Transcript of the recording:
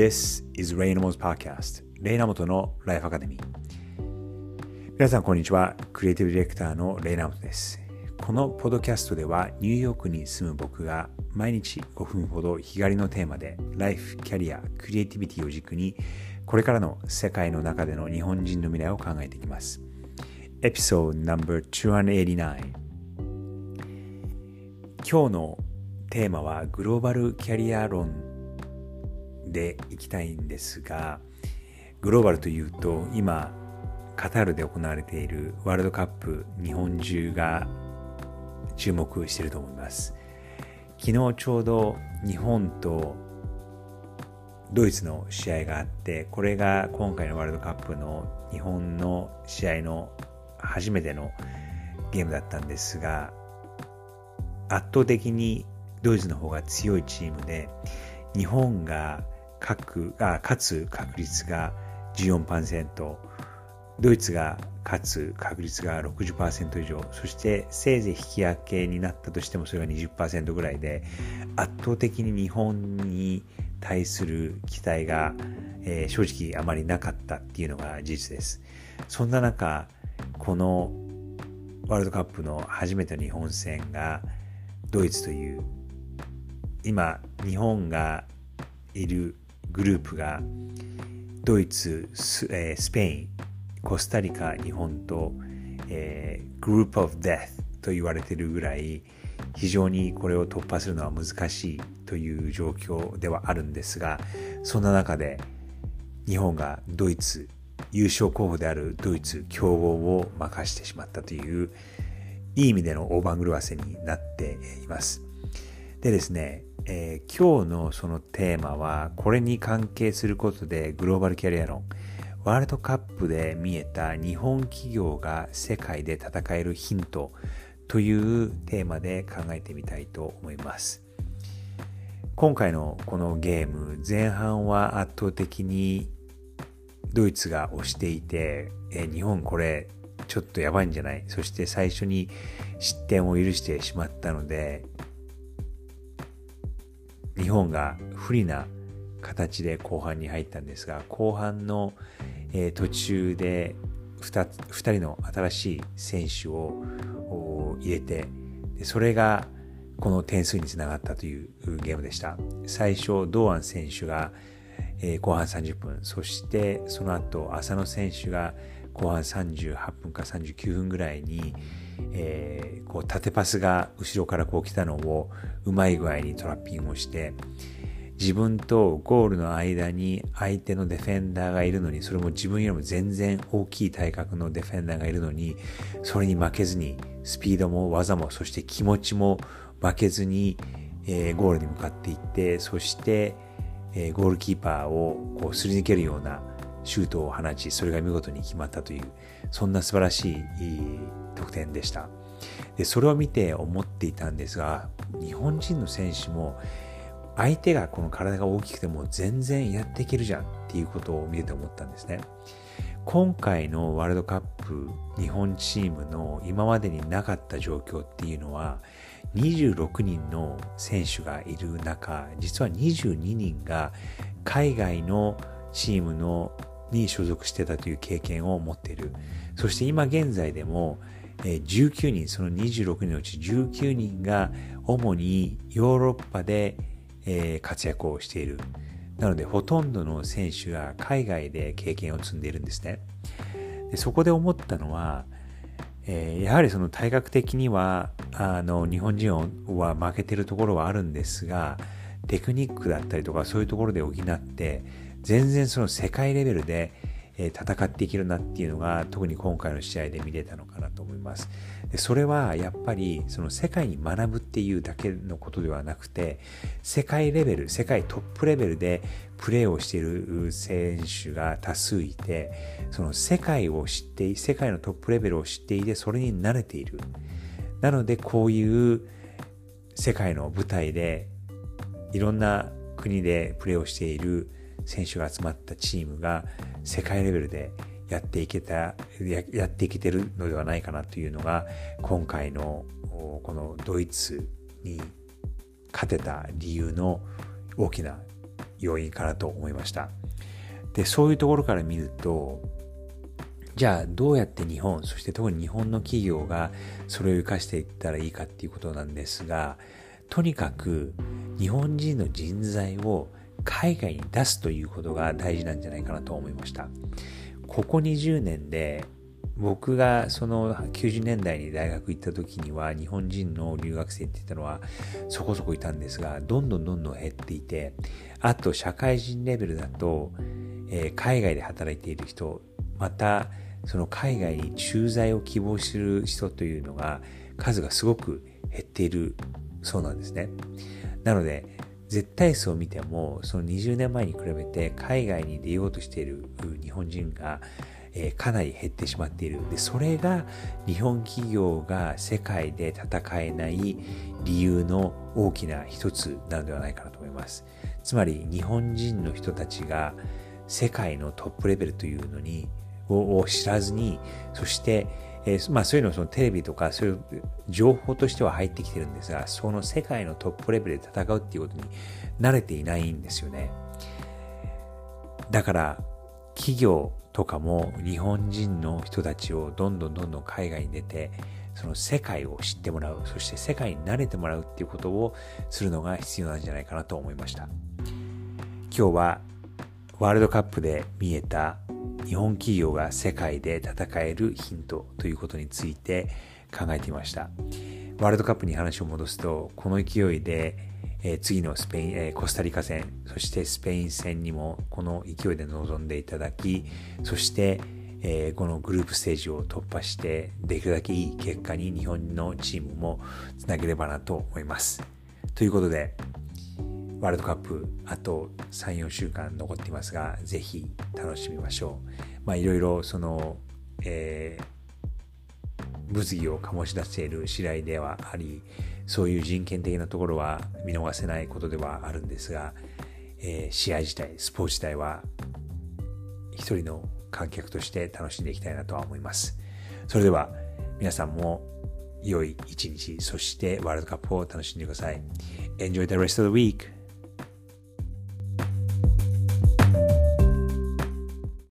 This is Ray Namo's Podcast レイナモトのライフアカデミー皆さんこんにちは。クリエイティブディレクターのレイナモトです。このポッドキャストではニューヨークに住む僕が毎日5分ほど日帰りのテーマでライフ、キャリア、クリエイティビティを軸にこれからの世界の中での日本人の未来を考えていきます。エピソード No.289 今日のテーマはグローバルキャリア論でいきたいんですがグローバルというと今カタールで行われているワールドカップ日本中が注目していると思います。昨日ちょうど日本とドイツの試合があってこれが今回のワールドカップの日本の試合の初めてのゲームだったんですが圧倒的にドイツの方が強いチームで日本が各あ勝つ確率が14%ドイツが勝つ確率が60%以上そしてせいぜい引き分けになったとしてもそれが20%ぐらいで圧倒的に日本に対する期待が、えー、正直あまりなかったっていうのが事実です。そんな中このワールドカップの初めての日本戦がドイツという今日本がいるグループがドイツス,、えー、スペインコスタリカ日本と、えー、グループオブデスと言われているぐらい非常にこれを突破するのは難しいという状況ではあるんですがそんな中で日本がドイツ優勝候補であるドイツ強豪を任してしまったといういい意味での大番狂わせになっています。でですね、えー、今日のそのテーマはこれに関係することでグローバルキャリア論。ワールドカップで見えた日本企業が世界で戦えるヒントというテーマで考えてみたいと思います。今回のこのゲーム前半は圧倒的にドイツが押していてえ日本これちょっとやばいんじゃない？そして最初に失点を許してしまったので本が不利な形で後半に入ったんですが後半の、えー、途中で 2, 2人の新しい選手を入れてでそれがこの点数につながったというゲームでした。最初堂安選手が、えー、後半30分そしてその後浅野選手が後半38分か39分ぐらいに、えー、こう縦パスが後ろからこう来たのをうまい具合にトラッピングをして自分とゴールの間に相手のディフェンダーがいるのにそれも自分よりも全然大きい体格のディフェンダーがいるのにそれに負けずにスピードも技もそして気持ちも負けずに、えー、ゴールに向かっていってそして、えー、ゴールキーパーをこうすり抜けるようなシュートを放ちそれが見事に決まったというそんな素晴らしい得点でしたでそれを見て思っていたんですが日本人の選手も相手がこの体が大きくても全然やっていけるじゃんっていうことを見てて思ったんですね今回のワールドカップ日本チームの今までになかった状況っていうのは26人の選手がいる中実は22人が海外のチームのに所属してたという経験を持っている。そして今現在でも、19人、その26人のうち19人が主にヨーロッパで活躍をしている。なので、ほとんどの選手が海外で経験を積んでいるんですね。でそこで思ったのは、え、やはりその体格的にはあの日本人は負けてるところはあるんですがテクニックだったりとかそういうところで補って全然その世界レベルで戦っていけるなっていうのが特に今回の試合で見れたのかなと思います。でそれはやっぱりその世界に学ぶっていうだけのことではなくて世界レベル世界トップレベルでプレーをしている選手が多数いてその世界を知って世界のトップレベルを知っていてそれに慣れている。なのでこういう世界の舞台でいろんな国でプレーをしている選手が集まったチームが世界レベルでやっていけたやっていけてるのではないかなというのが今回のこのドイツに勝てた理由の大きな要因かなと思いました。で、そういうところから見ると、じゃあどうやって日本、そして特に日本の企業がそれを活かしていったらいいかっていうことなんですが、とにかく日本人の人材を海外に出すということが大事なんじゃないかなと思いました。ここ20年で僕がその90年代に大学行った時には日本人の留学生って言ったのはそこそこいたんですがどんどんどんどん減っていてあと社会人レベルだと、えー、海外で働いている人またその海外に駐在を希望する人というのが数がすごく減っているそうなんですね。なので絶対数を見てもその20年前に比べて海外に出ようとしている日本人がえー、かなり減ってしまっている。で、それが日本企業が世界で戦えない理由の大きな一つなのではないかなと思います。つまり日本人の人たちが世界のトップレベルというのに、を知らずに、そして、えー、まあそういうのそのテレビとかそういう情報としては入ってきてるんですが、その世界のトップレベルで戦うっていうことに慣れていないんですよね。だから企業とかも日本人の人たちをどんどんどんどん海外に出てその世界を知ってもらうそして世界に慣れてもらうっていうことをするのが必要なんじゃないかなと思いました今日はワールドカップで見えた日本企業が世界で戦えるヒントということについて考えてみましたワールドカップに話を戻すとこの勢いでえ、次のスペイン、え、コスタリカ戦、そしてスペイン戦にもこの勢いで臨んでいただき、そして、え、このグループステージを突破して、できるだけいい結果に日本のチームもつなげればなと思います。ということで、ワールドカップあと3、4週間残っていますが、ぜひ楽しみましょう。まあいろいろその、えー、物議を醸し出している次第ではあり、そういう人権的なところは見逃せないことではあるんですが、えー、試合自体、スポーツ自体は一人の観客として楽しんでいきたいなとは思います。それでは皆さんも良い一日、そしてワールドカップを楽しんでください。Enjoy the rest of the week!